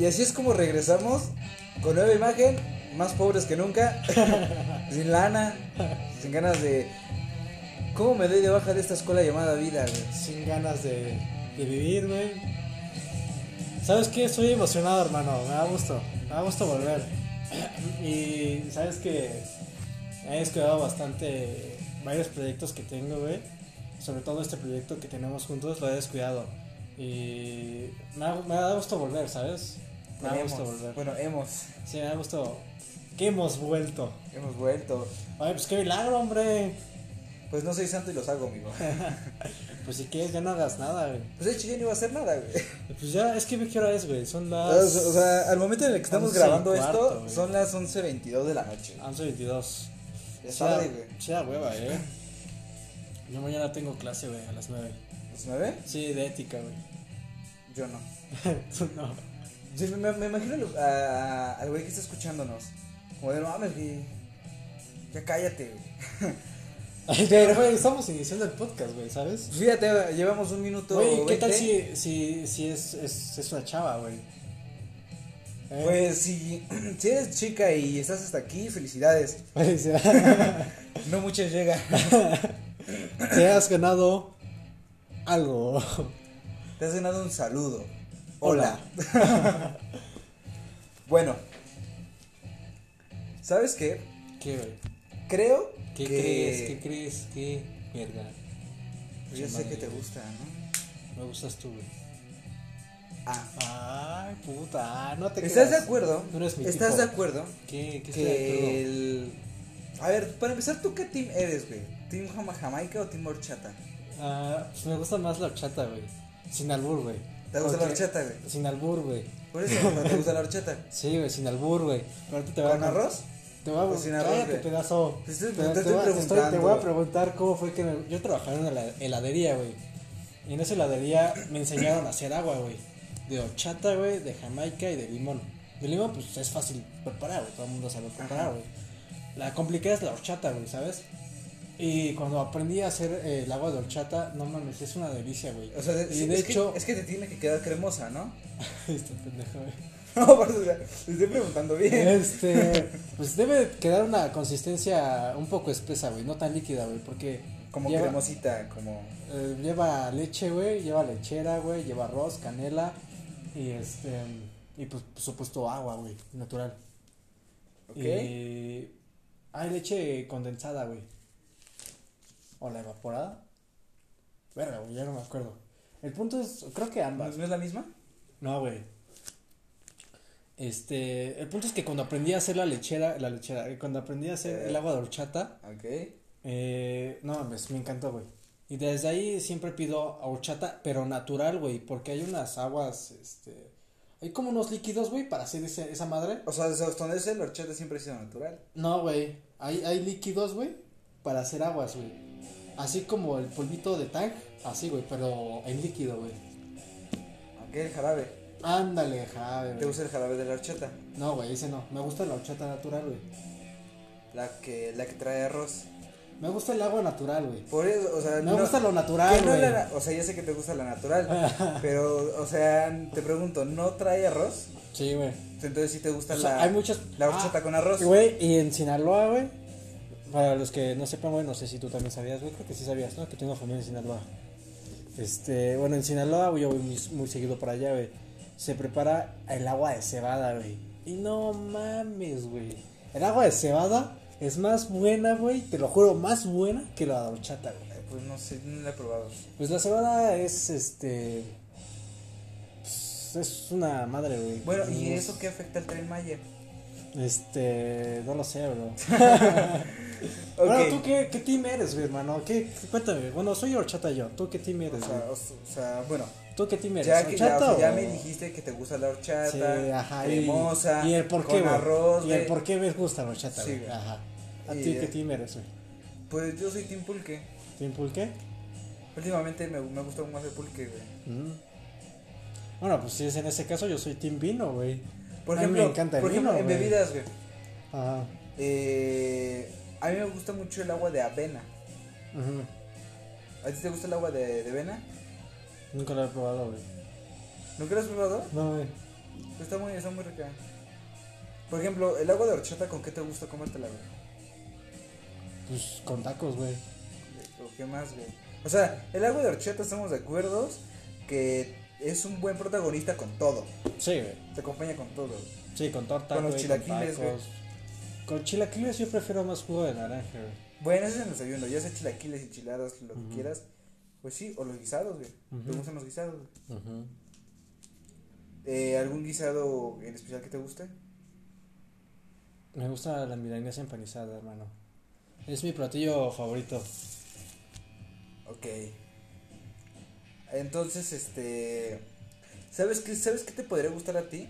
Y así es como regresamos con nueva imagen, más pobres que nunca, sin lana, sin ganas de... ¿Cómo me doy de baja de esta escuela llamada vida, güey? Sin ganas de, de vivir, güey. ¿Sabes qué? Estoy emocionado, hermano. Me da gusto. Me da gusto volver. Y sabes que he descuidado bastante varios proyectos que tengo, güey. Sobre todo este proyecto que tenemos juntos, lo he descuidado. Y me da, me da gusto volver, ¿sabes? Me da gusto volver. Bueno, hemos, Sí, me da gusto que hemos vuelto. hemos vuelto. Ay, pues qué milagro, hombre. Pues no soy santo y los hago, amigo. Pues si quieres, ya no hagas nada, güey. Pues de hecho ya no iba a hacer nada, güey. Pues ya, es que ve qué hora es, güey. Son O las. sea, al momento en el que estamos grabando cuarto, esto, güey. son las 11.22 de la noche. 11.22. Ya Sí, tarde, güey. sí da hueva, eh. Yo mañana tengo clase, güey, a las 9. ¿Las 9? Sí, de ética, güey. Yo no. Tú no. Sí, me, me imagino al- a- al güey que está escuchándonos. Como de, no mames, güey. Ya cállate, güey. Pero, güey, estamos iniciando el podcast, güey, ¿sabes? Pues Fíjate, llevamos un minuto. Güey, ¿qué tal 20. si, si, si es, es, es una chava, güey? ¿Eh? Pues si, si eres chica y estás hasta aquí, felicidades. Se- No muchas llegan. te has ganado algo. Te has ganado un saludo. Hola. Bueno. ¿Sabes qué? ¿Qué, güey? Creo ¿Qué que... crees? ¿Qué crees? ¿Qué verga? Yo sé que te gusta, ¿no? Me gustas tú, güey. Ah. Ay, puta, no te ¿Estás de creas. acuerdo? No eres mi ¿Estás tipo. de acuerdo? ¿Qué, qué de? Que el... A ver, para empezar, ¿tú qué team eres, güey? ¿Team Jama- Jamaica o Team Horchata? Ah, pues me gusta más la horchata, güey. Sin albur, güey. ¿Te gusta la horchata, güey? Sin albur, güey. Por eso, ¿no te gusta la horchata? Sí, güey, sin albur, güey. Ahorita te voy a ¿Con arroz? Te voy a Pues sin arroz, Cállate, güey. pedazo. Te estoy- Te- te te estoy voy a- te estoy- Te voy a preguntando. preguntar cómo fue que me- yo trabajaba en una hela- heladería, güey. Y en esa heladería me enseñaron a hacer agua, güey. De horchata, güey, de jamaica y de limón. De limón, pues es fácil preparar, güey. Todo el mundo sabe preparar, güey. La complicada es la horchata, güey, ¿sabes? Y cuando aprendí a hacer eh, el agua de horchata, no mames, es una delicia, güey. O sea, de, y sí, de es, hecho, que, es que te tiene que quedar cremosa, ¿no? este pendejo, güey. No, por eso, te estoy preguntando bien. Este, pues debe quedar una consistencia un poco espesa, güey, no tan líquida, güey, porque Como lleva, cremosita, como... eh, lleva leche, güey, lleva lechera, güey, lleva arroz, canela y este y pues por supuesto agua, güey, natural. ¿Ok? Y hay leche condensada, güey. O la evaporada. Verga, güey, ya no me acuerdo. El punto es, creo que ¿No, ambas. no es la misma? No, güey. Este, el punto es que cuando aprendí a hacer la lechera, la lechera, eh, cuando aprendí a hacer el agua de horchata, Ok. eh, no mames, me encantó, güey. Y desde ahí siempre pido horchata, pero natural, güey, porque hay unas aguas, este, hay como unos líquidos, güey, para hacer ese, esa madre. O sea, desde donde es el horchata siempre ha sido natural. No, güey, hay, hay líquidos, güey, para hacer aguas, güey. Así como el polvito de tang, así, güey, pero en líquido, güey. Ok, el jarabe. Ándale, jade, ¿Te gusta el jarabe de la horchata? No, güey, ese no. Me gusta la horchata natural, güey. La que, la que trae arroz. Me gusta el agua natural, güey. Por eso, o sea... Me no- gusta lo natural, no güey. o sea, ya sé que te gusta la natural. pero, o sea, te pregunto, ¿no trae arroz? Sí, güey. Entonces sí te gusta O sea, la, hay muchas. la horchata Ah, con arroz. Güey, y en Sinaloa, güey. Para los que no sepan, güey, no sé si tú también sabías, güey. Creo que sí sabías, ¿no? Que tengo familia en Sinaloa. Este, bueno, en Sinaloa, güey, yo voy muy, muy seguido para allá, güey. Se prepara el agua de cebada, güey. Y no mames, güey. El agua de cebada es más buena, güey. Te lo juro, más buena que la de horchata, güey. Pues no sé, no la he probado. Pues la cebada es, este. pues, es una madre, güey. Bueno, ¿y eso qué afecta al tren Maya? Este, no lo sé, bro. Ok. Bueno, ¿tú qué, qué team eres, güey, hermano? ¿Qué, cuéntame. Bueno, soy horchata yo. ¿Tú qué team O eres, sea, o, o sea, bueno, ¿Tú qué team eres? ya que ya, o ¿Horchata sea, ya o- me dijiste que te gusta la horchata, Sí, ajá. y- cremosa, ¿Y el por qué, con arroz, ¿Y el por qué me gusta la horchata, Sí, güey? Ajá. ¿A ti qué team eres, güey? Pues yo soy team pulque. ¿Team pulque? Últimamente me, me gusta más el pulque, güey. Mm. Bueno, pues si es en ese caso, yo soy team vino, güey. Por A mí me ejemplo, encanta el por ejemplo en güey. bebidas, güey. Ajá. Eh, a mí me gusta mucho el agua de avena. Ujú. ¿A ti te gusta el agua de, de avena? Nunca lo he probado, güey. ¿Nunca lo has probado? No, güey. Está muy, está muy rica. Por ejemplo, el agua de horchata, ¿con qué te gusta comértela, güey? Pues con tacos, güey. ¿O qué más, güey? O sea, el agua de horchata estamos de acuerdo que es un buen protagonista con todo. Sí, güey. Te acompaña con todo. Sí, con torta, Con los güey, chilaquiles, güey. tacos. Con chilaquiles yo prefiero más jugo de naranja, güey. Bueno, eso es el desayuno. Ya sea chilaquiles, enchiladas, lo que quieras. Pues sí, o los guisados, güey. ¿Te gustan los guisados? Ujú. Eh, ¿Algún guisado en especial que te guste? Me gusta la milanesa empanizada, hermano. Es mi platillo favorito. Ok. Entonces, este. ¿Sabes qué, ¿Sabes qué te podría gustar a ti?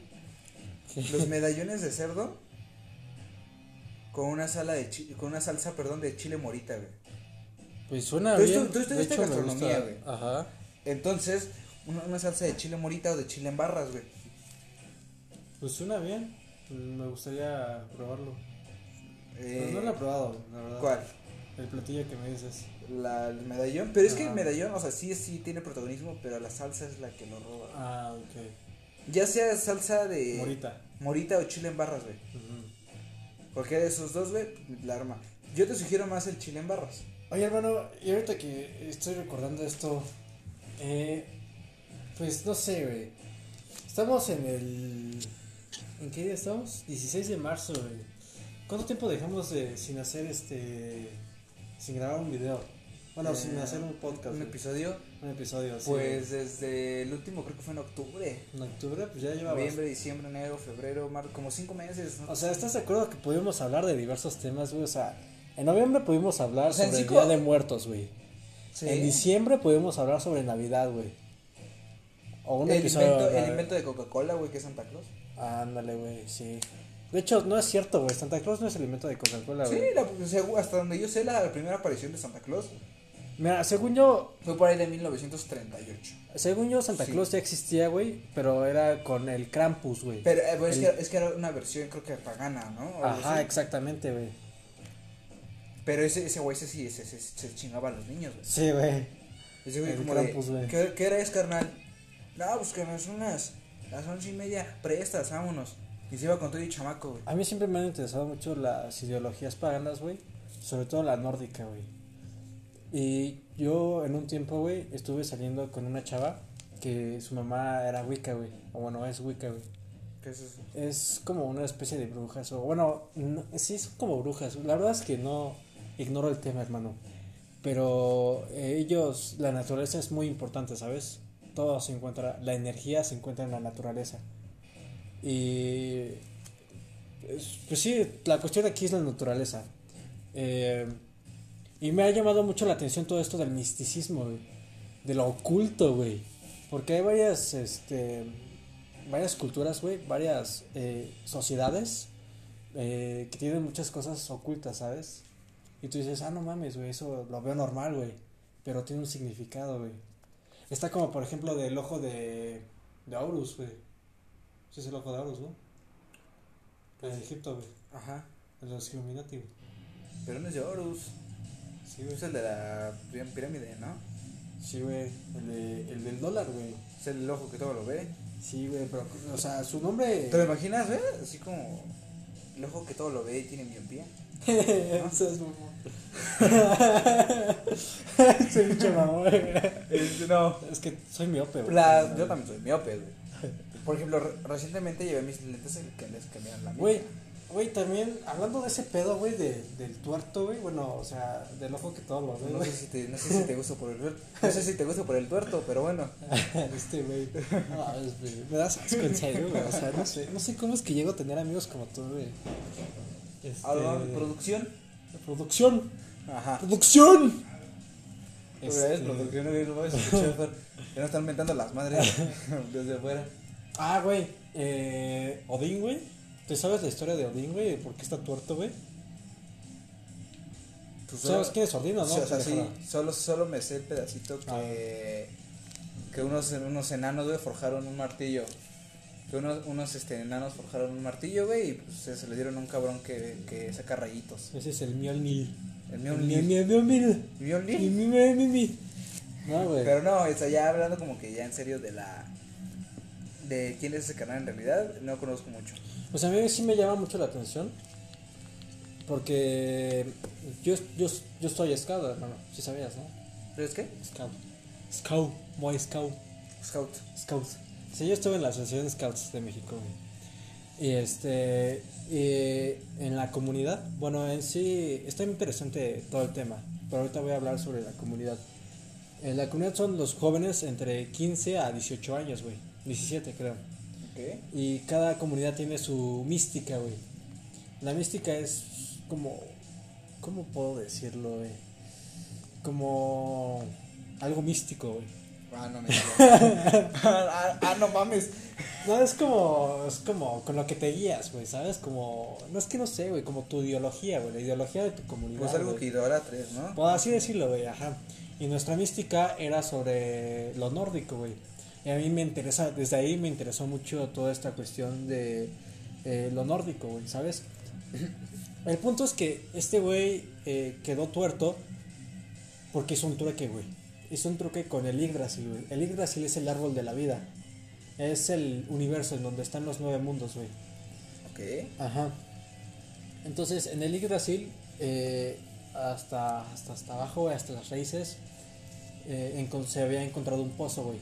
Los medallones de cerdo con una sala de chi- con una salsa, perdón, de chile morita, güey. Pues suena Tú bien. tú de estudiaste gastronomía, güey. Ajá. Entonces, una, una salsa de chile morita o de chile en barras, güey. Pues suena bien. Me gustaría probarlo. Eh, Pero no lo he probado, la verdad. ¿Cuál? El platillo que me dices. La, el medallón. Pero es que el medallón, o sea, sí, sí tiene protagonismo, pero la salsa es la que lo roba. Ah, ok. Ya sea salsa de Morita. morita o chile en barras, güey. Ujú. Cualquiera de esos dos, güey, la arma. Yo te sugiero más el chile en barras. Oye, hermano, y ahorita que estoy recordando esto, eh, pues no sé, güey. Estamos en el. ¿En qué día estamos? 16 de marzo, güey. ¿Cuánto tiempo dejamos de, sin hacer este. sin grabar un video? Bueno, Eh, sin hacer un podcast. Un episodio. Un episodio, sí, Pues desde el último, creo que fue en octubre. En octubre, pues ya lleva Noviembre, diciembre, enero, febrero, marzo, como cinco meses. ¿no? O sea, ¿estás de acuerdo que pudimos hablar de diversos temas, güey? O sea, en noviembre pudimos hablar O sea, en sobre el Día de Muertos, güey. Sí. En diciembre pudimos hablar sobre Navidad, güey. O un el, episodio. invento, el invento de Coca-Cola, güey, que es Santa Claus. Ándale, güey, sí. De hecho, no es cierto, güey. Santa Claus no es el invento de Coca-Cola, Sí, güey. la- sea, hasta donde yo sé, la primera aparición de Santa Claus Mira, según yo, fue por ahí de 1938. según yo, Santa Sí. Claus ya existía, güey. Pero era con el Krampus, güey. Pero eh, pues, es, que, es que era una versión, creo que pagana, ¿no? O Ajá, exactamente, güey. Pero ese ese güey ese sí ese, ese- se chingaba a los niños, güey. Sí, güey. Ese güey El como Krampus, güey. ¿qué, ¿qué hora es, carnal? No, pues que son las, las once y media, prestas, vámonos. Y se iba con todo y chamaco, güey. A mí siempre me han interesado mucho las ideologías paganas, güey. Sobre todo la nórdica, güey. Y yo en un tiempo, güey, estuve saliendo con una chava que su mamá era Wicca, güey. O bueno, es Wicca, güey. ¿Qué es eso? Es como una especie de brujas. O bueno, no- sí, son como brujas. La verdad es que no ignoro el tema, hermano. Pero ellos, la naturaleza es muy importante, ¿sabes? Todo se encuentra, la energía se encuentra en la naturaleza. Y pues, pues sí, la cuestión aquí es la naturaleza. Eh, y me ha llamado mucho la atención todo esto del misticismo, güey. De lo oculto, güey. Porque hay varias, este, varias culturas, güey, varias eh, sociedades eh, que tienen muchas cosas ocultas, ¿sabes? Y tú dices, ah, no mames, güey, eso lo veo normal, güey. Pero tiene un significado, güey. Está como, por ejemplo, del ojo de, de Horus, güey. Ese es el ojo de Horus, ¿no? En Egipto, güey. Ajá. De los Illuminati, güey. Pero no es de Horus. Sí, Es el de la pirá- pirámide, ¿no? Sí, güey. El, de, el del dólar, güey. Es el ojo que todo lo ve. Sí, güey, pero, o sea, su nombre. ¿Te lo imaginas, güey? Así como el ojo que todo lo ve y tiene miopía. Eso es mamón. Ese pinche mamón, güey. Este, no. Es que soy miope, güey. La, yo también soy miope, güey. Por ejemplo, re- recientemente llevé mis lentes que les cambiaron la Güey, güey, también, hablando de ese pedo, güey, de, del tuerto, güey, bueno, o sea, del ojo que todo lo ve, No sé si te, no sé si te gusta por el. No sé si te gusta por el tuerto, pero bueno. este, güey. No, es, me das asco, en serio, güey. O sea, no sé, no sé cómo es que llego a tener amigos como tú, güey. Este, Ahora, producción. producción, Ajá. producción. Este... Este, producción, güey, no Fer. Ya no están mentando las madres desde afuera. Ah, güey, eh, Odín, güey. ¿Te sabes la historia de Odín, güey? ¿Por qué está tuerto, güey? Pues ¿Sabes solo- quién es Odín o no? Sí, o sea, sí, solo, solo me sé el pedacito que, que unos, unos enanos, güey, forjaron un martillo. Que unos, unos este, enanos forjaron un martillo, güey, y pues se, se le dieron a un cabrón que, que saca rayitos. Ese es el Mjolnir. El El Mjolnir. Mjolnir. Mjolnir. Mi. No, güey. Pero no, o sea, ya hablando como que ya en serio de la de quién es ese canal en realidad, no conozco mucho. Pues a mí sí me llama mucho la atención. Porque yo, yo, yo estoy scout, hermano. Si sabías, ¿no? ¿Pero es qué? Scout. Scout. Boy Scout. Scout. Scout. Sí, yo estuve en la Asociación de Scouts de México. güey. Y este. y en la comunidad. Bueno, en sí. Está muy interesante todo el tema. Pero ahorita voy a hablar sobre la comunidad. En la comunidad son los jóvenes entre 15 a 18 años, güey. 17, creo. Y cada comunidad tiene su mística, güey. La mística es como. ¿Cómo puedo decirlo, güey? Como. Algo místico, güey. Ah, no me ah, ah, no mames. No, es como. Es como con lo que te guías, güey, ¿sabes? Como. No es que no sé, güey, como tu ideología, güey. La ideología de tu comunidad. Pues algo güey. que idolatres, ¿no? Pues así decirlo, güey, ajá. Y nuestra mística era sobre lo nórdico, güey. Y a mí me interesa, desde ahí me interesó mucho toda esta cuestión de eh, lo nórdico, güey, ¿sabes? El punto es que este güey eh, quedó tuerto porque hizo un truque, güey. Hizo un truque con el Yggdrasil, güey. El Yggdrasil es el árbol de la vida. Es el universo en donde están los nueve mundos, güey. Ok. Ajá. Entonces, en el Yggdrasil, eh, hasta, hasta, hasta abajo, hasta las raíces, eh, se había encontrado un pozo, güey.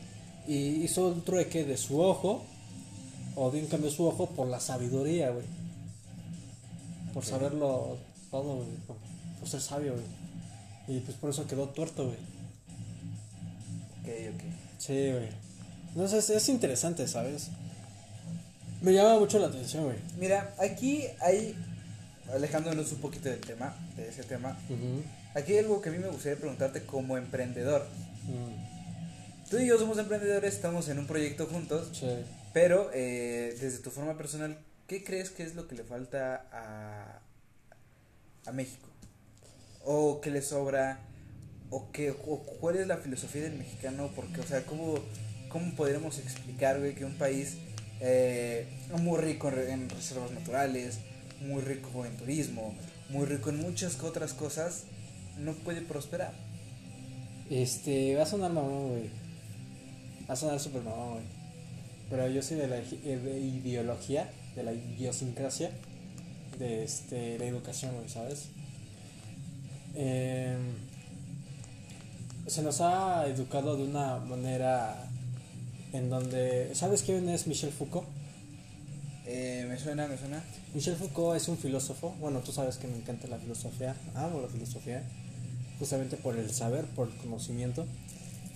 Y hizo un trueque de su ojo, o de un cambio su ojo, por la sabiduría, güey. Por saberlo todo, güey. Por, por ser sabio, güey. Y pues por eso quedó tuerto, güey. Ok, ok. Sí, güey. Entonces, es interesante, ¿sabes? Me llama mucho la atención, güey. Mira, aquí hay, alejándonos un poquito del tema, de ese tema, aquí hay algo que a mí me gustaría preguntarte como emprendedor. Mm, Tú y yo somos emprendedores, estamos en un proyecto juntos, sí. pero eh, desde tu forma personal, ¿qué crees que es lo que le falta a, a México? ¿O qué le sobra? ¿O, qué, o cuál es la filosofía del mexicano? Porque, o sea, ¿cómo, cómo podremos explicar, güey, que un país eh, muy rico en reservas naturales, muy rico en turismo, muy rico en muchas otras cosas, no puede prosperar? Este, va a sonar mamón, güey. Va a sonar súper mamón, güey. Pero yo soy de la eh, de ideología, de la idiosincrasia, de este, la educación, güey, ¿sabes? Em, se nos ha educado de una manera en donde. ¿Sabes quién es Michel Foucault? Eh, me suena, me suena. Michel Foucault es un filósofo. Bueno, tú sabes que me encanta la filosofía. Amo la filosofía. Justamente por el saber, por el conocimiento.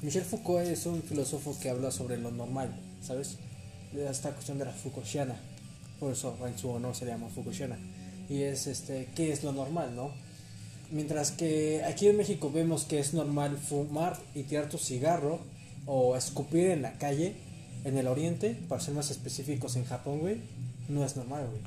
Michel Foucault es un filósofo que habla sobre lo normal, ¿sabes? De esta cuestión de la Foucaultiana. Por eso en su honor se llama Foucaultiana. Y es este, ¿qué es lo normal, no? Mientras que aquí en México vemos que es normal fumar y tirar tu cigarro o escupir en la calle, en el oriente, para ser más específicos en Japón, güey, no es normal, güey.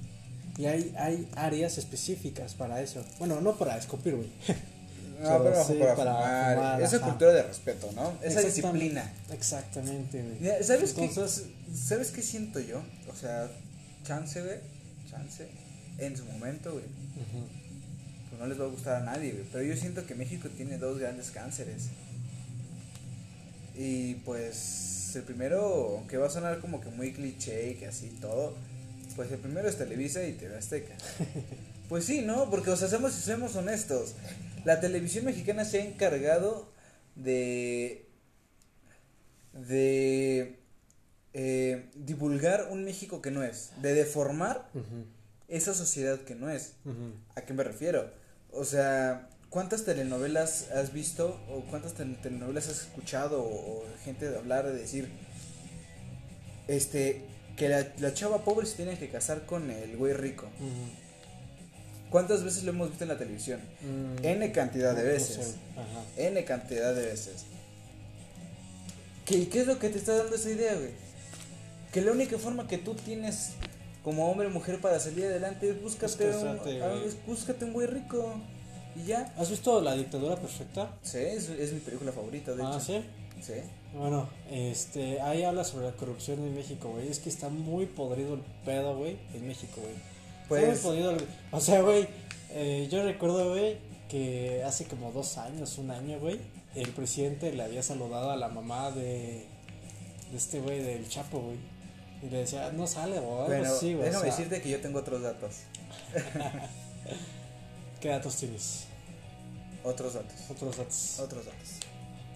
Y hay, hay áreas específicas para eso. Bueno, no para escupir, güey. No, Pero pero sí, para, para fumar. fumar, Esa ajá. cultura de respeto, ¿no? Esa Exactam- disciplina. Exactamente, güey. ¿sabes Entonces, qué? ¿Sabes qué siento yo? O sea, chance, güey. Chance. En su momento, güey. Pues no les va a gustar a nadie, güey. Pero yo siento que México tiene dos grandes cánceres. Y pues el primero, aunque va a sonar como que muy cliché y que así todo, pues el primero es Televisa y TV Azteca. Pues sí, ¿no? Porque, o sea, seamos honestos. La televisión mexicana se ha encargado de. de. eh, divulgar un México que no es. De deformar esa sociedad que no es. ¿A qué me refiero? O sea, ¿cuántas telenovelas has visto o cuántas tel- telenovelas has escuchado o, o gente de hablar de decir este que la, la chava pobre se tiene que casar con el güey rico? ¿Cuántas veces lo hemos visto en la televisión? Mm, N cantidad de veces. Ajá. N cantidad de veces. ¿Qué, ¿Qué es lo que te está dando esa idea, güey? Que la única forma que tú tienes como hombre o mujer para salir adelante es búscate, un, casarte, ah, búscate un güey rico. Y ya. ¿Has visto La dictadura perfecta? Sí, es, es mi película favorita, de Ah, hecho. sí. Sí. Bueno, este, ahí habla sobre la corrupción en México, güey. Es que está muy podrido el pedo, güey, en México, güey. Pues, O sea, güey, eh, yo recuerdo, güey, que hace como dos años, un año, güey, el presidente le había saludado a la mamá de, de este güey del Chapo, güey. Y le decía, no sale, güey. Bueno, así, güey, o déjame sea, decirte que yo tengo otros datos. ¿Qué datos tienes? Otros datos. Otros datos. Otros datos.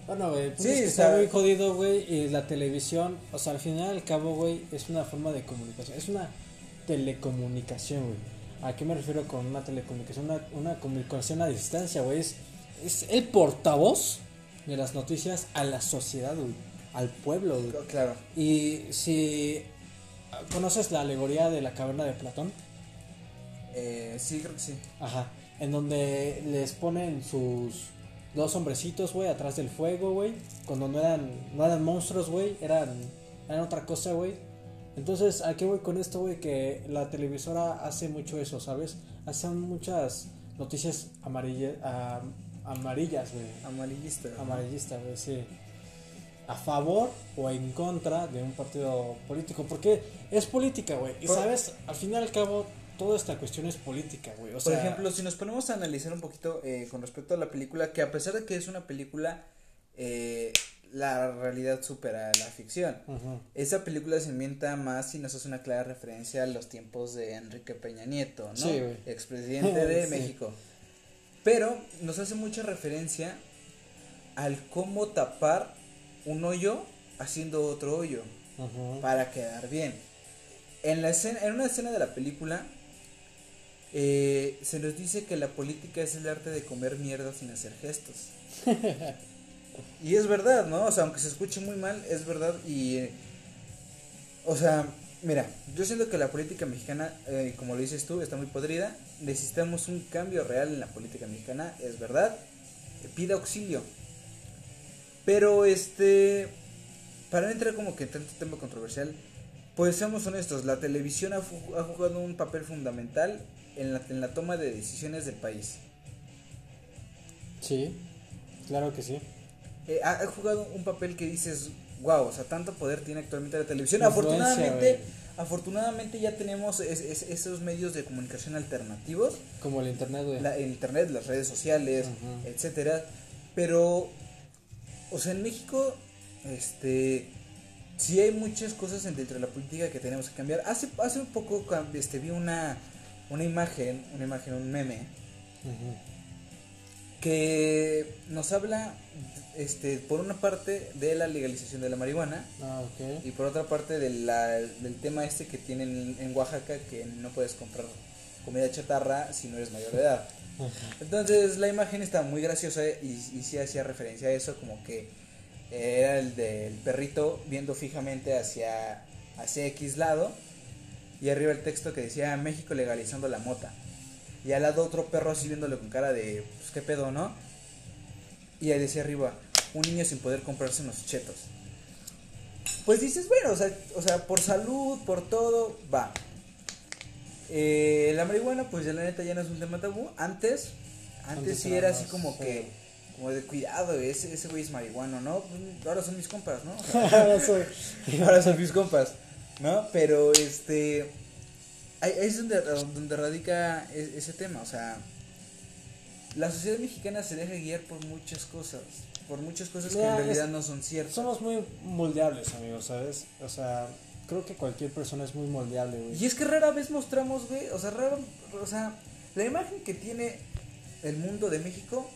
Bueno, güey, pues Sí, es que está- muy jodido, güey, y la televisión, o sea, al final y al cabo, güey, es una forma de comunicación, es una telecomunicación, güey. ¿A qué me refiero con una telecomunicación? Una, una comunicación a distancia, güey, es, es el portavoz de las noticias a la sociedad, güey, al pueblo, güey. Claro. Y si conoces la alegoría de la caverna de Platón, Eh, sí, creo que sí. Ajá. En donde les ponen sus dos hombrecitos, güey, atrás del fuego, güey. Cuando no eran, no eran monstruos, güey, eran, eran otra cosa, güey. Entonces, ¿a qué voy con esto, güey? Que la televisora hace mucho eso, ¿sabes? Hacen muchas noticias amarilla, a- amarillas, güey. Amarillista. Amarillista, güey, sí. A favor o en contra de un partido político. Porque es política, güey. Y Por- sabes, al fin y al cabo, toda esta cuestión es política, güey. O Por sea, ejemplo, si nos ponemos a analizar un poquito eh, con respecto a la película, que a pesar de que es una película, eh, la realidad supera la ficción. Esa película se inventa más y nos hace una clara referencia a los tiempos de Enrique Peña Nieto, ¿no? Sí. Expresidente de Sí. México. Pero nos hace mucha referencia al cómo tapar un hoyo haciendo otro hoyo para quedar bien. En, la escena, en una escena de la película eh, se nos dice que la política es el arte de comer mierda sin hacer gestos. y es verdad, ¿no? O sea, aunque se escuche muy mal, es verdad. Y, o sea, mira, yo siento que la política mexicana, eh, como lo dices tú, está muy podrida. Necesitamos un cambio real en la política mexicana, es verdad. Pide auxilio. Pero este, para no entrar como que en tanto tema controversial, pues seamos honestos, la televisión ha, ha jugado un papel fundamental en la, en la toma de decisiones del país. Sí, claro que sí. Eh, ha, ha jugado un papel que dices, wow, o sea, tanto poder tiene actualmente la televisión. Afortunadamente, afortunadamente ya tenemos es- es- esos medios de comunicación alternativos, Como el internet, güey. la- el internet, las redes sociales, Ujú. etcétera. Pero, o sea, en México, este, sí hay muchas cosas en- dentro de la política que tenemos que cambiar. Hace, hace un poco, este, vi una, una imagen, una imagen, un meme, Ujú. Que nos habla, este, por una parte de la legalización de la marihuana Ah, y por otra parte de la- del tema este que tienen en Oaxaca que no puedes comprar comida chatarra si no eres mayor de edad. Entonces la imagen está muy graciosa y, y sí hacía referencia a eso como que era el del perrito viendo fijamente hacia, hacia X lado y arriba el texto que decía México legalizando la mota. Y al lado otro perro así viéndole con cara de, pues qué pedo, ¿no? Y ahí decía arriba, un niño sin poder comprarse unos chetos. Pues dices, bueno, o sea, o sea por salud, por todo, va. Eh, la marihuana, pues ya la neta ya no es un tema tabú. Antes, antes, Antes sí era así como sí. que, como de cuidado, ese, ese güey es marihuano, ¿no? Pues, ahora son mis compas, ¿no? O sea, Ahora soy- ahora son mis compas, ¿no? Pero este, ahí es donde, donde radica e- ese tema, o sea, la sociedad mexicana se deja guiar por muchas cosas, por muchas cosas que en realidad es- no son ciertas. Somos muy moldeables, amigos, ¿sabes? O sea, creo que cualquier persona es muy moldeable, güey. Y es que rara vez mostramos, güey, o sea, raro, o sea, la imagen que tiene el mundo de México,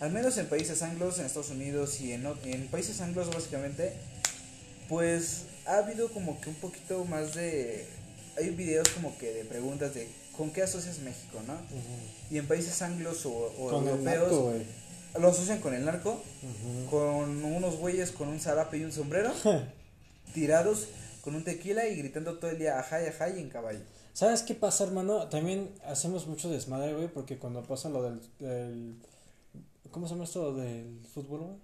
al menos en países anglos, en Estados Unidos y en, en países anglos básicamente, pues ha habido como que un poquito más de... Hay videos como que de preguntas de ¿con qué asocias México, no? Y en países anglos o, o Con el europeos narco, lo asocian con el narco, con unos güeyes con un zarape y un sombrero, tirados con un tequila y gritando todo el día ajay, ajay en caballo. ¿Sabes qué pasa, hermano? También hacemos mucho desmadre, güey, porque cuando pasa lo del, del- ¿Cómo se llama esto del fútbol, güey?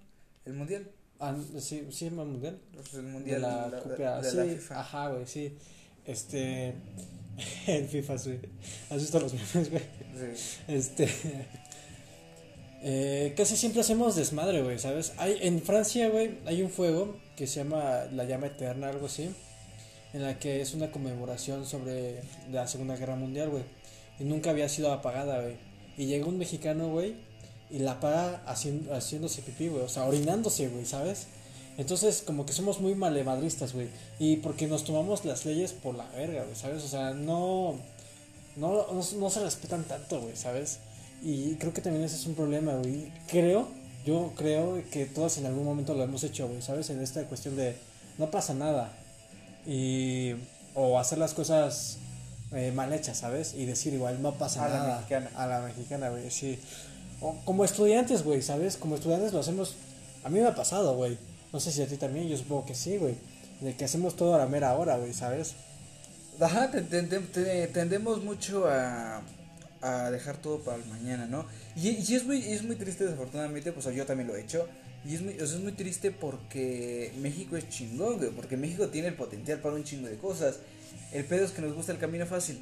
El mundial. Ah, sí, sí, llama mundial. Pues el De mundial la, la- Copa, de sí, la FIFA. Ajá, güey, sí. Este. El FIFA, sí. ¿Has visto los memes, güey? Sí. Este. eh, casi siempre hacemos desmadre, güey, ¿sabes? Hay, en Francia, güey, hay un fuego que se llama La Llama Eterna, algo así. En la que es una conmemoración sobre la Segunda Guerra Mundial, güey. Y nunca había sido apagada, güey. Y llega un mexicano, güey, y la apaga haciendo, haciéndose pipí, güey. O sea, orinándose, güey, ¿sabes? Entonces, como que somos muy malemadristas, güey. Y porque nos tomamos las leyes por la verga, güey, ¿sabes? O sea, no, no, no, no se respetan tanto, güey, ¿sabes? Y creo que también ese es un problema, güey. Creo, yo creo que todos en algún momento lo hemos hecho, güey, ¿sabes? En esta cuestión de no pasa nada. Y, o hacer las cosas eh, mal hechas, ¿sabes? Y decir igual no pasa A la nada. mexicana. A la mexicana, güey, sí. O como estudiantes, güey, ¿sabes? Como estudiantes lo hacemos. A mí me ha pasado, güey. No sé si a ti también, yo supongo que sí, güey. De que hacemos todo a la mera hora, güey, ¿sabes? Ajá, te- te- te- te- tendemos mucho a, a dejar todo para el mañana, ¿no? Y, y es, muy, es muy triste, desafortunadamente, pues yo también lo he hecho. Y es muy, es muy triste porque México es chingón, güey. Porque México tiene el potencial para un chingo de cosas. El pedo es que nos gusta el camino fácil,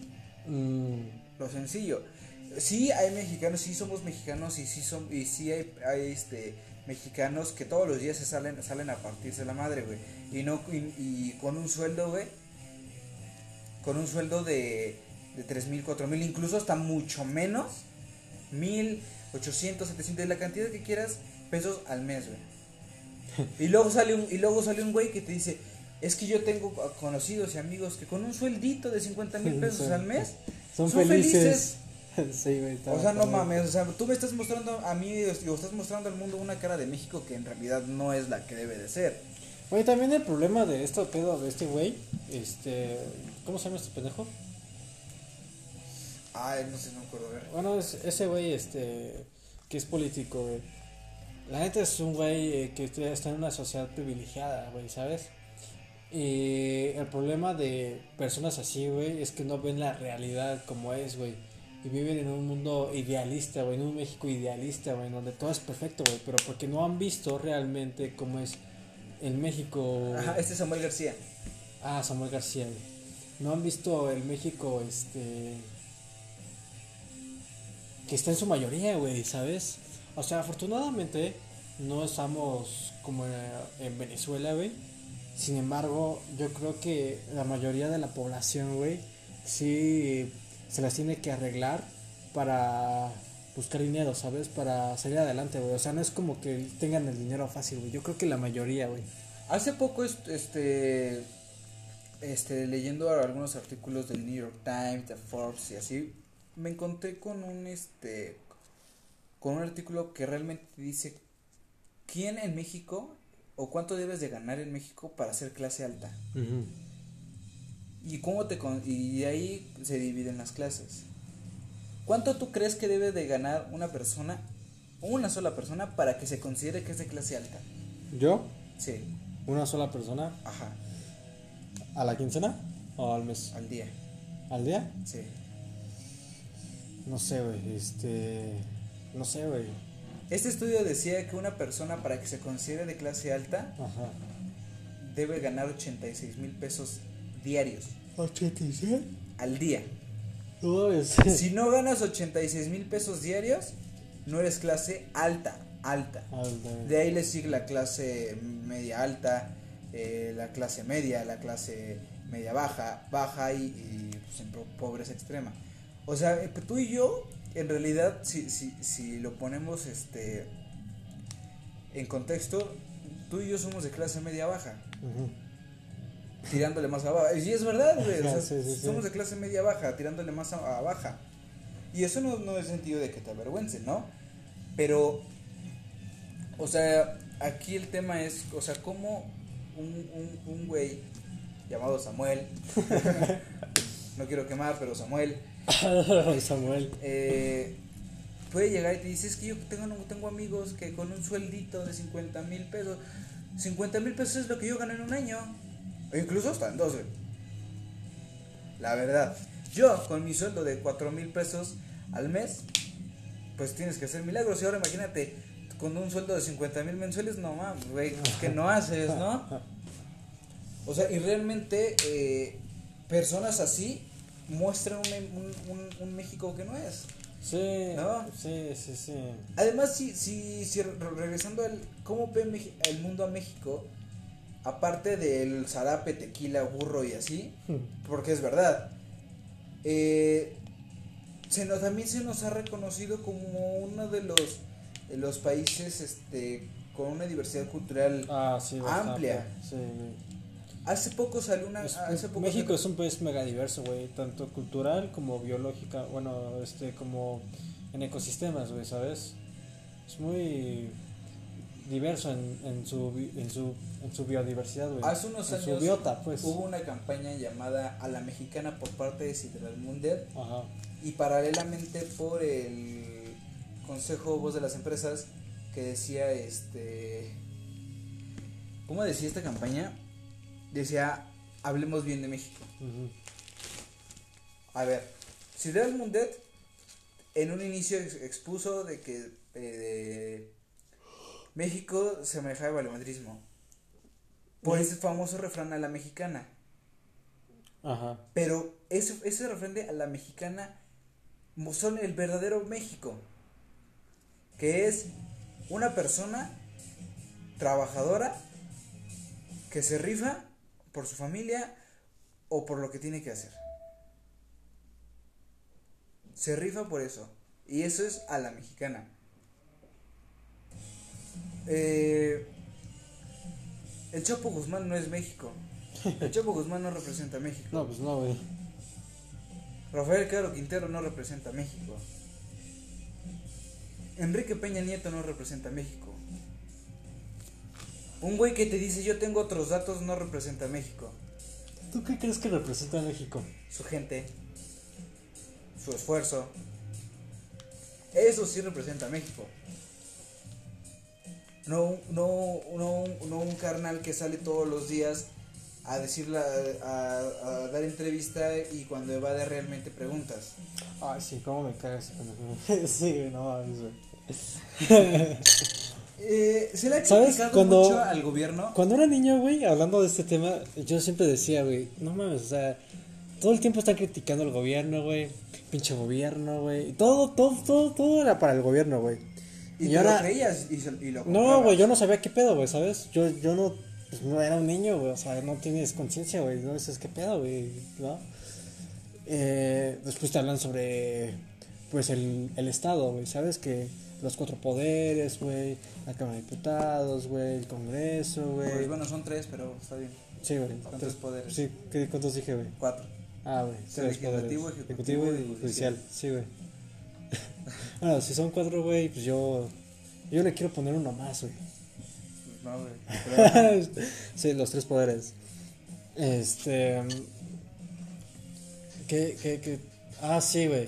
Mm, lo sencillo. Sí hay mexicanos, sí somos mexicanos y sí, son, y sí hay, hay este, mexicanos que todos los días se salen, salen a partirse la madre, güey. Y, no, y, y con un sueldo, güey. Con un sueldo de, de 3 mil, 4 mil, incluso hasta mucho menos. Mil, 800, 700, la cantidad que quieras, pesos al mes, güey. Y luego sale un, y luego sale un güey que te dice, es que yo tengo conocidos y amigos que con un sueldito de 50 mil pesos al mes son, Son felices. sí, güey. o sea, no mames, o sea, tú me estás mostrando a mí, o estás mostrando al mundo una cara de México que en realidad no es la que debe de ser. Oye, también el problema de este pedo, de este güey, este, ¿cómo se llama este pendejo? Ay, no sé, no me acuerdo, a ver. Bueno, es, ese güey, este, que es político, güey. La neta es un güey eh, que está en una sociedad privilegiada, güey, ¿sabes? Y el problema de personas así, güey, es que no ven la realidad como es, güey. Y viven en un mundo idealista, güey, en un México idealista, güey, donde todo es perfecto, güey. Pero porque no han visto realmente cómo es el México. Ajá, este es Samuel García. Ah, Samuel García, güey. No han visto el México, este. que está en su mayoría, güey, ¿sabes? O sea, afortunadamente no estamos como en, en Venezuela, güey. Sin embargo, yo creo que la mayoría de la población, güey, sí se las tiene que arreglar para buscar dinero, ¿sabes? Para salir adelante, güey. O sea, no es como que tengan el dinero fácil, güey. Yo creo que la mayoría, güey. Hace poco, est- este, este, leyendo algunos artículos del New York Times, de Forbes y así, me encontré con un, este, con un artículo que realmente dice quién en México o cuánto debes de ganar en México para ser clase alta. Y cómo te con- y ahí se dividen las clases. ¿Cuánto tú crees que debe de ganar una persona, una sola persona, para que se considere que es de clase alta? ¿Yo? Sí, ¿Una sola persona? ajá, ¿A la quincena? ¿O al mes? al día, ¿Al día? sí. No sé, güey. Este. No sé, güey. Este estudio decía que una persona para que se considere de clase alta Ajá. debe ganar 86 mil pesos diarios, 86. al día. Si no ganas 86 mil pesos diarios, no eres clase alta, alta. De ahí le sigue la clase media alta, eh, la clase media, la clase media baja, baja y, y, pues, en pobreza extrema. O sea, eh, tú y yo, en realidad, si, si, si lo ponemos este en contexto, tú y yo somos de clase media baja. Tirándole más a baja. Y es verdad, güey. o sea, Sí, sí, sí. somos de clase media baja, tirándole más a, a baja. Y eso no, no es sentido de que te avergüence, ¿no? Pero, o sea, aquí el tema es, o sea, cómo un, un, un güey llamado Samuel, no quiero quemar, pero Samuel, Samuel. eh, puede llegar y te dice, es que yo tengo, tengo amigos que con un sueldito de 50 mil pesos, 50 mil pesos es lo que yo gano en un año, o incluso hasta en 12. La verdad, yo con mi sueldo de 4 mil pesos al mes, pues tienes que hacer milagros. Y ahora imagínate, con un sueldo de 50 mil mensuales, no mames, güey, pues, que no haces, ¿no? O sea, y realmente eh, personas así muestran un, un, un- un México que no es. Sí. ¿No? Sí, sí, sí. Además, si, si, si re- regresando al cómo ve el mundo a México, aparte del zarape, tequila, burro y así, porque es verdad, eh, se nos, también se nos ha reconocido como uno de los, de los países este, con una diversidad cultural Ah, sí, amplia. Sí. Hace poco salió una. Es- hace poco México salió- es un país mega diverso, güey, tanto cultural como biológica, bueno, este, como en ecosistemas, güey, ¿sabes? Es muy diverso en, en, su, en, su, en su biodiversidad, güey. Hace unos en años su biota, pues. hubo una campaña llamada A la Mexicana por parte de Ciudad Mundial Ajá. y paralelamente por el Consejo Voz de las Empresas que decía este ¿Cómo decía esta campaña? Decía hablemos bien de México. A ver, Ciudad Mundet en un inicio ex- expuso de que eh, México se manejaba el valemadrismo por ese famoso refrán a la mexicana. Ajá. Pero ese, ese refrán de a la mexicana son el verdadero México. Que es una persona trabajadora que se rifa por su familia o por lo que tiene que hacer. Se rifa por eso. Y eso es a la mexicana. Eh, el Chapo Guzmán no es México. El Chapo Guzmán no representa a México. No, pues no, güey. Rafael Caro Quintero no representa a México. Enrique Peña Nieto no representa a México. Un güey que te dice yo tengo otros datos no representa a México. ¿Tú qué crees que representa a México? Su gente, su esfuerzo. Eso sí representa a México. No, no, no, no un carnal que sale todos los días a decirla, a, a dar entrevista y cuando evade realmente preguntas. Ay, sí, cómo me cagas. sí, no güey. Eh, se le ha ¿Sabes? criticado Cuando- mucho al gobierno. Cuando era niño, güey, hablando de este tema, yo siempre decía, güey, no mames, o sea, todo el tiempo están criticando al gobierno, güey, pinche gobierno, güey, todo, todo, todo, todo era para el gobierno, güey. Y, Y ahora- lo creías y, se- y lo No, güey, yo no sabía qué pedo, güey, ¿sabes? Yo, yo no, pues, no era un niño, güey, o sea, no tienes conciencia, güey, no dices qué pedo, güey, ¿no? Eh, después te hablan sobre, pues, el, el Estado, güey, ¿sabes? Que los cuatro poderes, güey, la Cámara de Diputados, güey, el Congreso, güey. Pues bueno, son tres, pero está bien. Sí, güey. ¿Cuántos Tres- poderes? Sí, ¿qué- ¿cuántos dije, güey? Cuatro. Ah, güey. Tres legislativo, poderes. ejecutivo y judicial. judicial. Sí, güey. bueno, si son cuatro, güey, pues yo. Yo le quiero poner uno más, güey. No, güey. Sí, los tres poderes. Este. ¿Qué, qué, qué? Ah, sí, güey.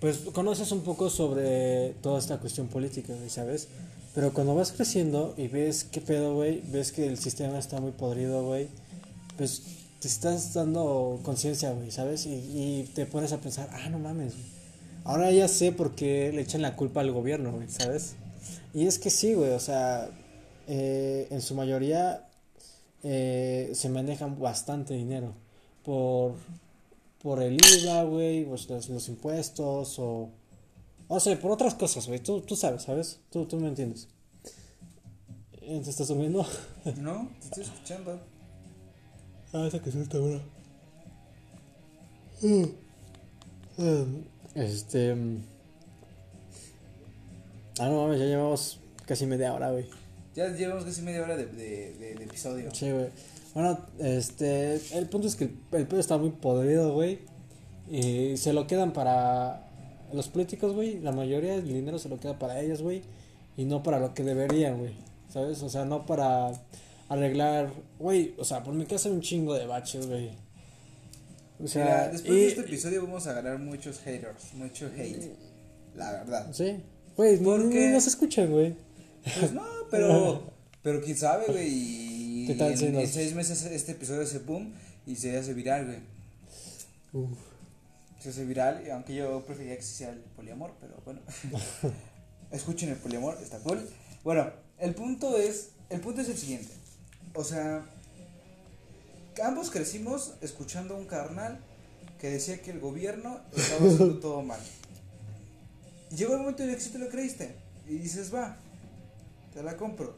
Pues conoces un poco sobre toda esta cuestión política, güey, ¿sabes? Pero cuando vas creciendo y ves qué pedo, güey, ves que el sistema está muy podrido, güey, pues te estás dando conciencia, güey, ¿sabes? Y, y te pones a pensar, ah, no mames, güey. Ahora ya sé por qué le echan la culpa al gobierno, güey, ¿sabes? Y es que sí, güey, o sea, eh, en su mayoría eh, se manejan bastante dinero por, por el IVA, güey, pues, los, los impuestos o... O sea, por otras cosas, güey, tú, tú sabes, ¿sabes? Tú, tú me entiendes. Eh, ¿Te estás durmiendo? no, te estoy escuchando. Ah, esa que está buena. Este. mm. Ah, no mames, ya llevamos casi media hora, güey. Ya llevamos casi media hora de, de, de- de episodio. Sí, güey. Bueno, este. El punto es que el, el pedo está muy podrido, güey. Y se lo quedan para los políticos, güey. La mayoría del dinero se lo queda para ellos, güey. Y no para lo que deberían, güey. ¿Sabes? O sea, no para arreglar. Güey, o sea, por mi casa hay un chingo de baches, güey. O sea, Mira, después y- de este episodio vamos a ganar muchos haters, mucho hate. La verdad. Sí. Güey, no, ¿Por qué? no se escuchan, güey. Pues no, pero. Pero quién sabe, güey. Y ¿Qué tal en, si en nos- seis meses este episodio se boom y se hace viral, güey. Uf. Se hace viral, y aunque yo preferiría que sea el poliamor, pero bueno. Escuchen el poliamor, está cool. Bueno, el punto es. El punto es el siguiente. O sea. Ambos crecimos escuchando a un carnal que decía que el gobierno estaba haciendo todo mal. Llegó el momento en el que sí te lo creíste. Y dices, va, te la compro.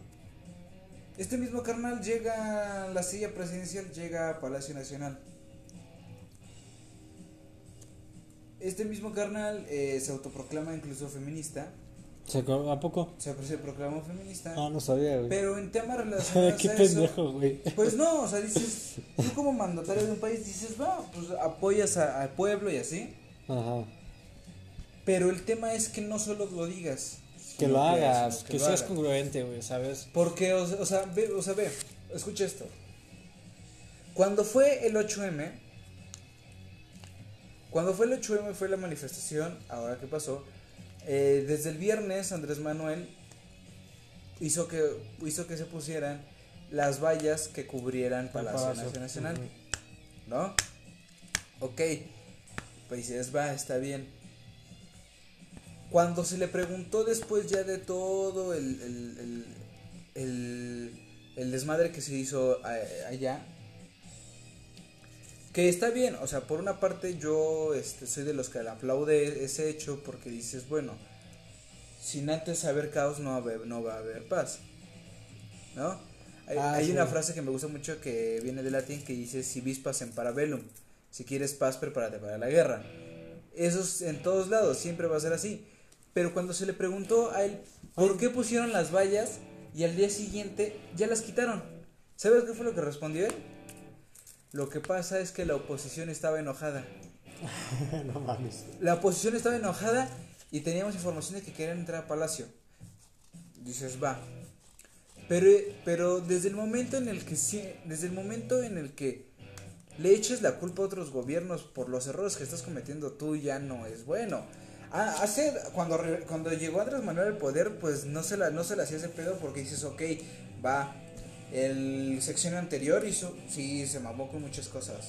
Este mismo carnal llega a la silla presidencial, llega a Palacio Nacional. Este mismo carnal eh, se autoproclama incluso feminista. ¿Se ¿A poco? Se, se proclamó feminista. Ah, no sabía, güey. Pero en temas relacionados Qué a eso, pendejo, güey. pues no, o sea, dices, tú como mandatario de un país dices, va, pues apoyas a- al pueblo y así. Ajá. Pero el tema es que no solo lo digas. Que lo hagas, que, lo seas hagas. congruente, güey, ¿sabes? Porque, o, sea- o sea, ve, o sea, ve, escucha esto. Cuando fue el 8M, cuando fue el 8M fue la manifestación, ahora qué pasó, eh, desde el viernes Andrés Manuel hizo que, hizo que se pusieran las vallas que cubrieran Palacio, Palacio. Nacional. ¿no? Ok, pues dices, va, está bien. Cuando se le preguntó después ya de todo el, el, el, desmadre que se hizo a- allá, que está bien, o sea, por una parte yo este, soy de los que le aplaude ese hecho porque dices, bueno, sin antes haber caos no va a haber, no va a haber paz, ¿no? Hay, Ah, hay sí. una frase que me gusta mucho que viene del latín que dice, si vis pacem para bellum, si quieres paz, prepárate para la guerra. Eso es en todos lados, siempre va a ser así. Pero cuando se le preguntó a él por qué pusieron las vallas y al día siguiente ya las quitaron, ¿sabes qué fue lo que respondió él? Lo que pasa es que la oposición estaba enojada. no mames. La oposición estaba enojada y teníamos información de que querían entrar a Palacio. Dices, va. Pero, pero desde el momento en el que sí- desde el momento en el que le eches la culpa a otros gobiernos por los errores que estás cometiendo tú ya no es bueno. Ah, hace cuando cuando llegó Andrés Manuel al poder, pues no se la no se la hacía ese pedo porque dices, ok, va. El sección anterior hizo, sí, se mamó con muchas cosas.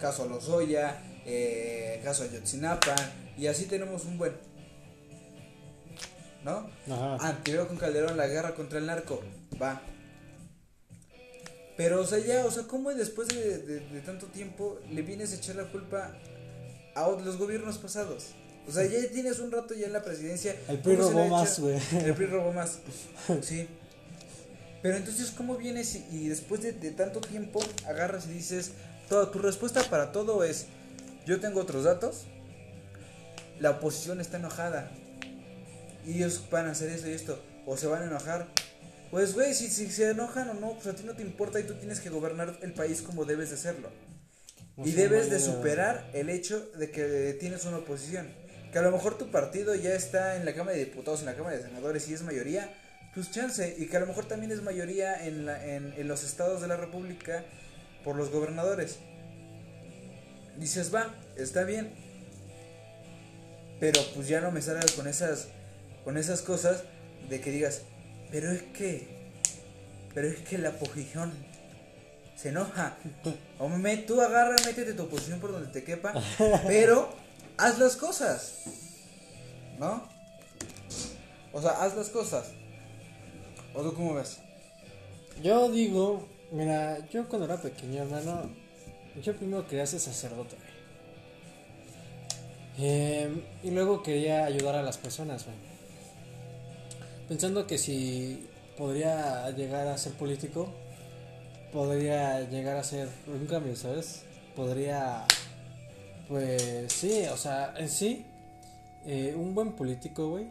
Caso Lozoya, eh, caso Ayotzinapa, y así tenemos un buen. ¿No? Ajá. Anterior con Calderón, la guerra contra el narco, va. Pero, o sea, ya, o sea, ¿cómo después de, de- de tanto tiempo le vienes a echar la culpa a los gobiernos pasados? O sea, ya tienes un rato ya en la presidencia. El PRI ¿cómo se robó más, güey. El PRI robó más, sí. Pero entonces, ¿cómo vienes y, y después de, de tanto tiempo agarras y dices, toda tu respuesta para todo es, yo tengo otros datos, la oposición está enojada, y ellos van a hacer esto y esto, o se van a enojar. Pues, güey, si, si se enojan o no, pues a ti no te importa y tú tienes que gobernar el país como debes de hacerlo. No Y debes de superar el hecho de que tienes una oposición. Que a lo mejor tu partido ya está en la Cámara de Diputados, en la Cámara de Senadores y es mayoría, pues chance. Y que a lo mejor también es mayoría en, la, en, en los estados de la República por los gobernadores. Dices, va, está bien. Pero pues ya no me salgas con esas, con esas cosas de que digas, pero es que, pero es que la oposición se enoja. Hombre, tú agarra, métete tu posición por donde te quepa, pero haz las cosas. ¿No? O sea, haz las cosas. ¿O tú cómo ves? Yo digo, mira, yo cuando era pequeño, hermano, yo primero quería ser sacerdote. Eh, y luego quería ayudar a las personas, güey. Pensando que si podría llegar a ser político, podría llegar a ser un cambio, ¿sabes? Podría, pues sí, o sea, en sí, eh, un buen político, güey,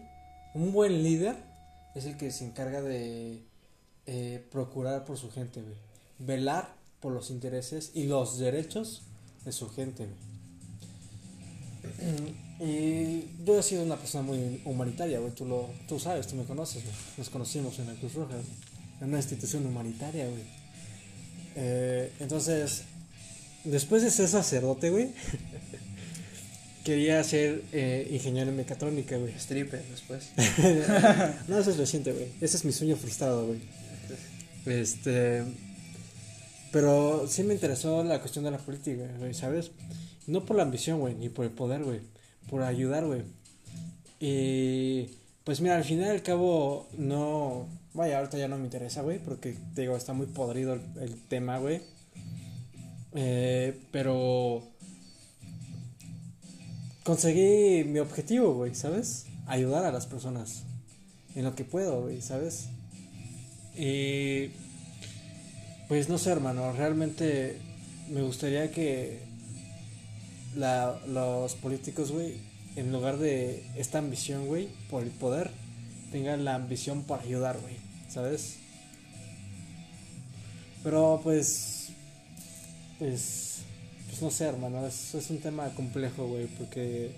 un buen líder es el que se encarga de eh, procurar por su gente, güey. Velar por los intereses y los derechos de su gente, güey. Y yo he sido una persona muy humanitaria, güey. Tú, lo, tú sabes, tú me conoces, güey. Nos conocimos en la Cruz Roja. En una institución humanitaria, güey. Eh, entonces, después de ser sacerdote, güey, quería ser eh, ingeniero en mecatrónica, güey. Stripper después. no, eso es reciente, güey. Ese es mi sueño frustrado, güey. Este. Pero sí me interesó la cuestión de la política, güey, ¿sabes? No por la ambición, güey, ni por el poder, güey. Por ayudar, güey. Y. Pues mira, al final y al cabo, no. Vaya, ahorita ya no me interesa, güey, porque te digo, está muy podrido el, el tema, güey. Eh, pero. Conseguí mi objetivo, güey, ¿sabes? Ayudar a las personas en lo que puedo, güey, ¿sabes? Y pues no sé, hermano, realmente me gustaría que la, los políticos, güey, en lugar de esta ambición, güey, por el poder, tenga la ambición por ayudar, güey, ¿sabes? Pero pues, pues, pues no sé, hermano, es, es un tema complejo, güey, porque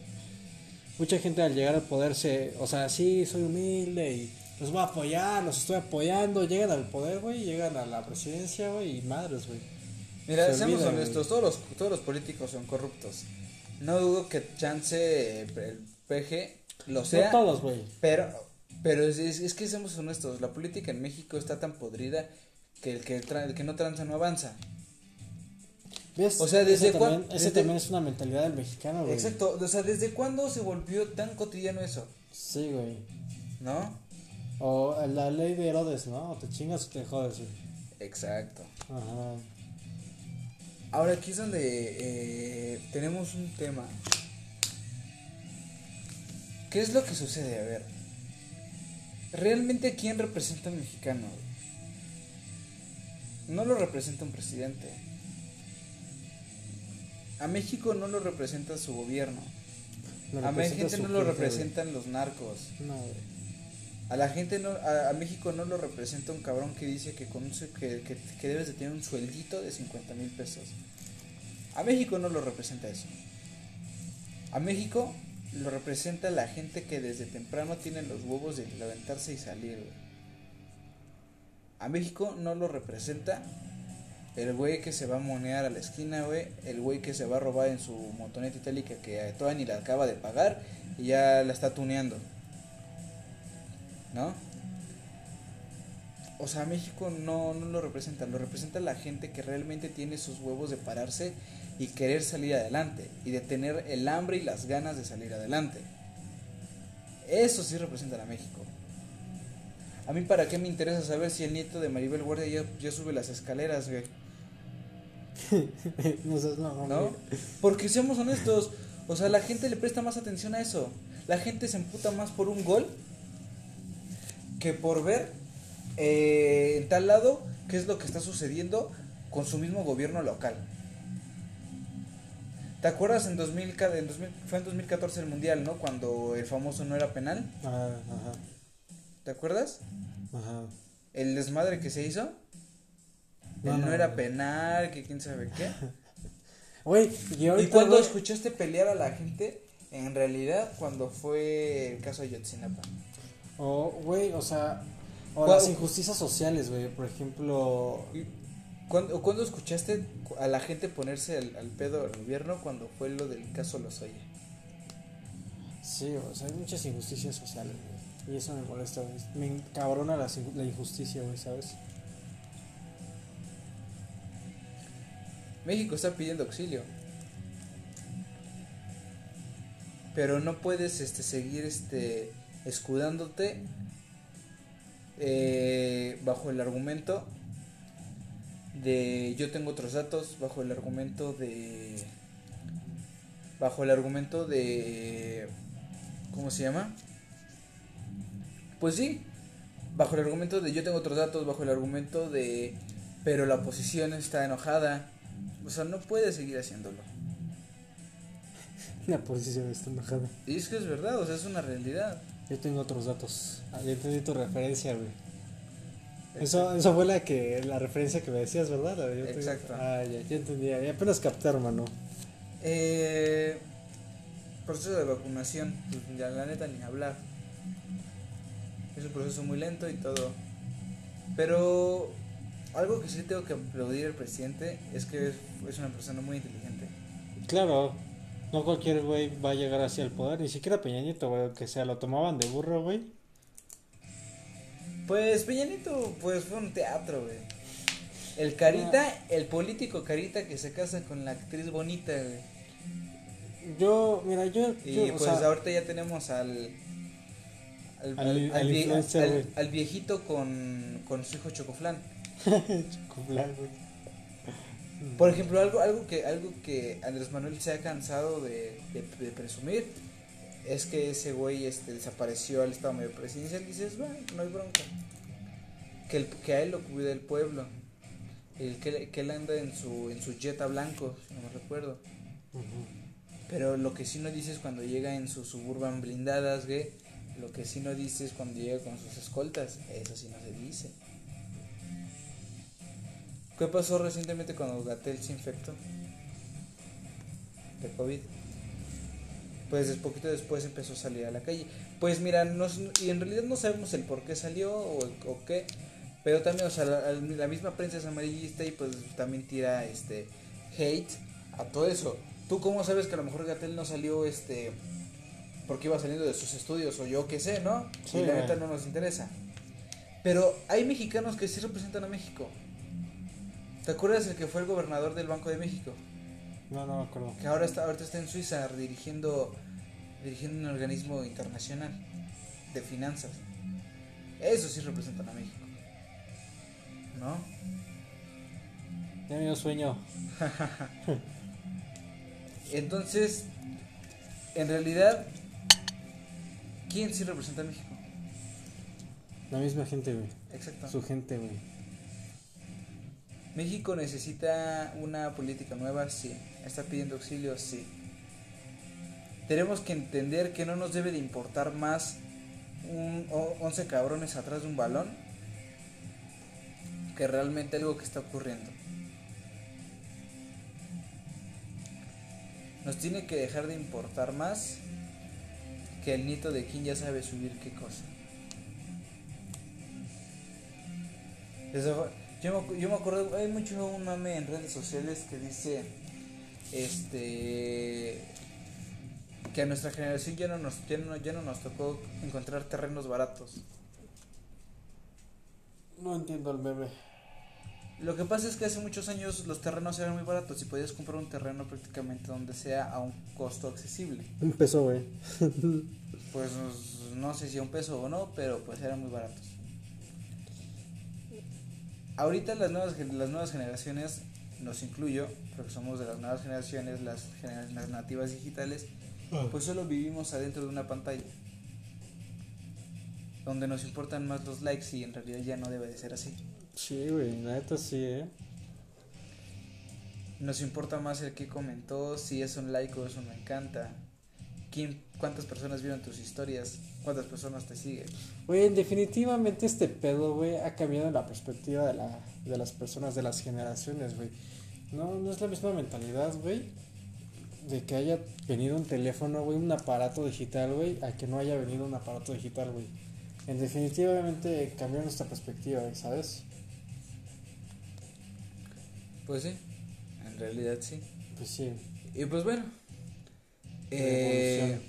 mucha gente al llegar al poder se, o sea, sí, soy humilde y los voy a apoyar, los estoy apoyando, llegan al poder, güey, llegan a la presidencia, güey, y madres, güey. Mira, Se seamos olvidan, honestos, todos los, todos los políticos son corruptos. No dudo que chance el PG lo sea, no todos, güey. pero, pero es, es- es que seamos honestos, la política en México está tan podrida que el que, tra- el que no tranza no avanza. ¿Ves? O sea, ¿desde ese también, ese desde- también es una mentalidad del mexicano, güey. Exacto, o sea, ¿desde cuándo se volvió tan cotidiano eso? Sí, güey. ¿No? O la ley de Herodes, ¿no? O te chingas o te jodes, güey. Exacto. Ajá. Ahora aquí es donde eh, tenemos un tema. ¿Qué es lo que sucede? A ver. ¿Realmente quién representa al mexicano? No lo representa un presidente. A México no lo representa su gobierno. A México su no lo gente, representan los narcos. No, güey. A la gente no, a, a México no lo representa un cabrón que dice que con un que, que, que debes de tener un sueldito de 50 mil pesos. A México no lo representa eso. A México lo representa la gente que desde temprano tiene los huevos de levantarse y salir. güey. A México no lo representa el güey que se va a monear a la esquina, güey. El güey que se va a robar en su motoneta itálica que todavía ni la acaba de pagar y ya la está tuneando. ¿no? O sea, México no, no lo representa, lo representa la gente que realmente tiene sus huevos de pararse y querer salir adelante y de tener el hambre y las ganas de salir adelante. Eso sí representan a México. A mí para qué me interesa saber si el nieto de Maribel Guardia ya, ya sube las escaleras, güey, no seas mamón, ¿no? Porque seamos honestos, o sea, la gente le presta más atención a eso. La gente se emputa más por un gol que por ver eh, en tal lado qué es lo que está sucediendo con su mismo gobierno local. ¿Te acuerdas en 2000, ca- en 2000 fue en 2014 el mundial, ¿no? Cuando el famoso no era penal. Ajá, ajá, ¿Te acuerdas? ajá. El desmadre que se hizo. No, no, no, era penal, que quién sabe qué. Güey, y ¿Y cuando escuchaste pelear a la gente? En realidad, cuando fue el caso de Yotzinapa. O, güey, o sea, o ¿Cuál- las injusticias sociales, güey. Por ejemplo, ¿Y ¿Cuándo, cuándo escuchaste a la gente ponerse al, al pedo al gobierno cuando fue lo del caso Lozoya? sí, o sea, hay muchas injusticias sociales, güey. Y eso me molesta, güey. Me encabrona la, la injusticia, güey, ¿sabes? México está pidiendo auxilio. Pero no puedes este, seguir este, escudándote eh, bajo el argumento de yo tengo otros datos, bajo el argumento de... Bajo el argumento de... ¿Cómo se llama? Pues sí, bajo el argumento de yo tengo otros datos, bajo el argumento de... Pero la oposición está enojada. O sea, no puede seguir haciéndolo. La posición está enojada. Y es que es verdad, o sea, es una realidad. Yo tengo otros datos. Ah, ya entendí tu referencia, güey. Eso, eso fue la que la referencia que me decías, ¿verdad? Yo Exacto. Ah, ya, ya entendí. Ya apenas capté, hermano. Eh, proceso de vacunación, pues, ya la neta ni hablar. Es un proceso muy lento y todo. Pero algo que sí tengo que aplaudir al presidente es que es, es una persona muy inteligente. Claro, no cualquier güey va a llegar hacia el poder, ni siquiera Peña Nieto, güey, que sea, lo tomaban de burro, güey. Pues Peñanito, pues fue un teatro, güey. El carita, el político carita que se casa con la actriz bonita, güey. Yo, mira, yo, Y yo, o pues sea, ahorita ya tenemos al al, viejito con, con su hijo Chocoflan. Güey. Por ejemplo, algo, algo que, algo que Andrés Manuel se ha cansado de, de, de presumir es que ese güey este, desapareció al Estado Mayor Presidencial y dices, bueno, no hay bronca. Que, el, que a él lo cuida el pueblo. El que, que él anda en su, en su Jetta blanco, si no me recuerdo. Pero lo que sí no dices cuando llega en sus suburban blindadas, güey, Lo que sí no dice es cuando llega con sus escoltas. Eso sí no se dice. ¿Qué pasó recientemente cuando Gatel se infectó? De COVID. Pues poquito después empezó a salir a la calle. Pues mira, no, s- y en realidad no sabemos el por qué salió o, o qué. Pero también, o sea, la, la misma prensa es amarillista y pues también tira este hate a todo eso. ¿Tú cómo sabes que a lo mejor Gatel no salió este porque iba saliendo de sus estudios o yo qué sé, ¿no? Sí, y la neta no nos interesa. Pero hay mexicanos que sí representan a México. ¿Te acuerdas el que fue el gobernador del Banco de México? No, no me acuerdo. Que ahora está, ahorita está en Suiza dirigiendo, dirigiendo un organismo internacional de finanzas. Eso sí representan a México. ¿No? Ya me dio sueño. Entonces, en realidad, ¿quién sí representa a México? La misma gente, güey. Exacto. Su gente, güey. México necesita una política nueva, sí. Está pidiendo auxilio, sí. Tenemos que entender que no nos debe de importar más un o- 11 cabrones atrás de un balón que realmente algo que está ocurriendo. Nos tiene que dejar de importar más que el nieto de quien ya sabe subir qué cosa. Yo, me, yo me acuerdo, hay mucho un mame en redes sociales que dice, este, que a nuestra generación ya no nos, ya no, ya no nos tocó encontrar terrenos baratos. No entiendo el meme. Lo que pasa es que hace muchos años los terrenos eran muy baratos y podías comprar un terreno prácticamente donde sea a un costo accesible. Un peso, güey. Pues no sé si a un peso o no, pero pues eran muy baratos. Ahorita las nuevas, las nuevas generaciones, nos incluyo, porque somos de las nuevas generaciones, las, las nativas digitales, pues solo vivimos adentro de una pantalla. Donde nos importan más los likes y en realidad ya no debe de ser así. Sí, güey. Neta sí, eh. Nos importa más el que comentó, si es un like o es un me encanta. ¿Quién, ¿Cuántas personas vieron tus historias? ¿Cuántas personas te siguen? Güey, definitivamente este pedo, güey, ha cambiado la perspectiva de, la, de las personas, de las generaciones, güey. No, no es la misma mentalidad, güey, de que haya venido un teléfono, güey, un aparato digital, güey, a que no haya venido un aparato digital, güey. En definitivamente cambió nuestra perspectiva, güey, ¿sabes? Pues sí, en realidad sí. Pues sí. Y pues bueno, eh,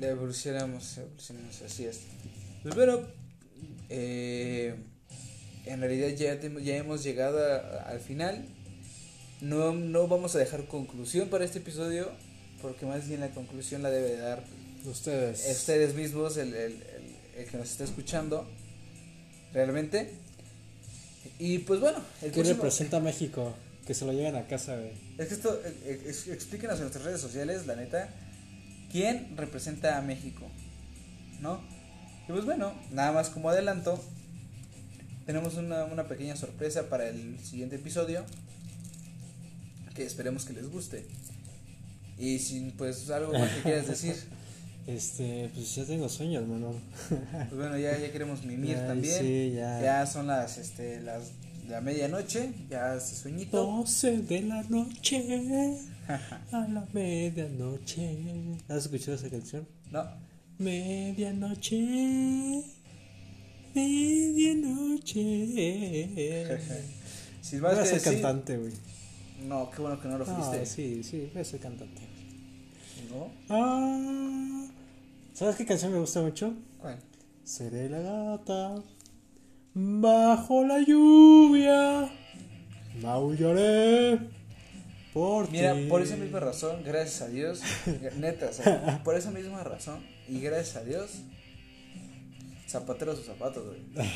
evolucionamos, evolucionamos, así es. Pues bueno, eh, en realidad ya, ya hemos llegado a- al final. No, no vamos a dejar conclusión para este episodio, porque más bien la conclusión la debe dar Ustedes. ustedes mismos, el, el, el- el que nos está escuchando, realmente. Y pues bueno, el ¿Qué próximo- representa México? Que se lo lleven a casa, güey. es que esto, eh, eh, ex- explíquenos en nuestras redes sociales, la neta, quién representa a México, ¿no? Y pues bueno, nada más como adelanto, tenemos una, una pequeña sorpresa para el siguiente episodio, que esperemos que les guste. Y sin pues algo más que quieras decir, Este, pues ya tengo sueño, hermano. pues bueno, ya, ya queremos mimir Ay, también. Sí, ya. Ya son las, este, las, la medianoche, ya hace sueñito. 12 de la noche. A la medianoche. ¿Has escuchado esa canción? No, Medianoche. Medianoche. sin más a que ser decir, cantante, güey. no, qué bueno que no lo No, fuiste. sí, sí, voy a ser cantante. ¿No? Ah, ¿Sabes qué canción me gusta mucho? ¿Cuál? Seré la gata bajo la lluvia. Maullaré por Mira, por esa misma razón, gracias a Dios, neta, o sea, por esa misma razón y gracias a Dios, zapatero a sus zapatos, güey.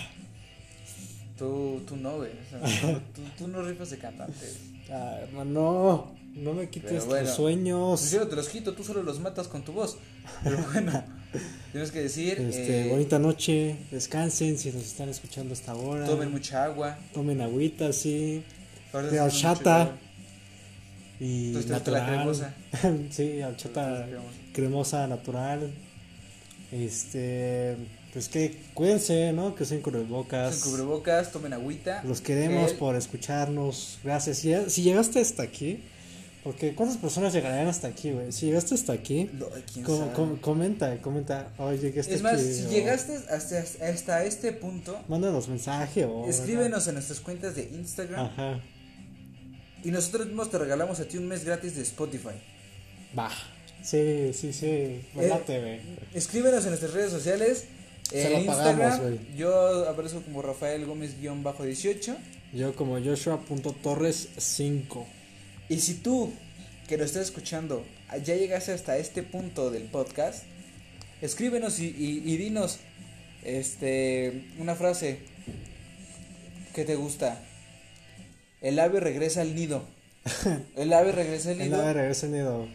Tú, tú no, güey. o sea, tú, tú no rifas de cantante. Ah, hermano, no me quites Pero tus bueno. sueños. Yo te los quito, tú solo los matas con tu voz. Pero bueno, tienes que decir, Este, eh, bonita noche, descansen si nos están escuchando hasta ahora. tomen mucha agua. Tomen agüita, sí. De horchata. Y Entonces, gusta la natural. cremosa. sí, horchata Cremosa. cremosa natural. Este, pues que cuídense, ¿no? Que usen cubrebocas. Usen cubrebocas, tomen agüita. Los queremos gel. por escucharnos. Gracias. Si, si llegaste hasta aquí, porque ¿cuántas personas llegarían hasta aquí, güey? Si llegaste hasta aquí, com- com- comenta, comenta. Llegué hasta es más, aquí. si o- llegaste hasta, hasta este punto, Mándanos mensaje o. escríbenos en nuestras cuentas de Instagram Ajá. Y nosotros mismos te regalamos a ti un mes gratis de Spotify. Va. Sí, sí, sí. Me Eh, late, güey. Escríbenos en nuestras redes sociales. Se En lo Instagram, pagamos, yo aparezco como Rafael Gómez-18. Yo como Joshua.torres5. Y si tú, que nos estás escuchando, ya llegaste hasta este punto del podcast, escríbenos y, y- y dinos este, una frase que te gusta. El ave regresa al nido. El ave regresa al El nido. ave regresa al nido.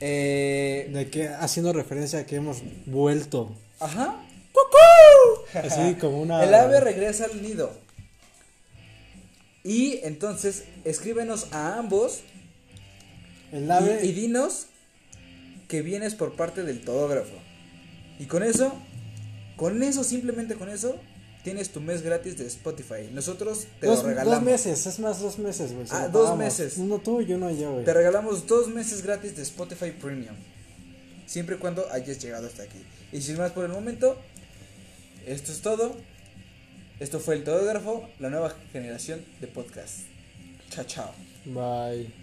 Eh, De que haciendo referencia a que hemos vuelto. ajá. Así como una. El ave regresa al nido. Y entonces escríbenos a ambos El ave. y, y dinos que vienes por parte del todógrafo. Y con eso, con eso, simplemente con eso, tienes tu mes gratis de Spotify. Nosotros te dos, lo regalamos. dos meses, es más, dos meses, güey. Ah, dos pagamos. meses. Uno tú y uno yo, güey. Te regalamos dos meses gratis de Spotify Premium. Siempre y cuando hayas llegado hasta aquí. Y sin más por el momento, esto es todo. Esto fue el Todógrafo, la nueva generación de podcast. Chao, chao. Bye.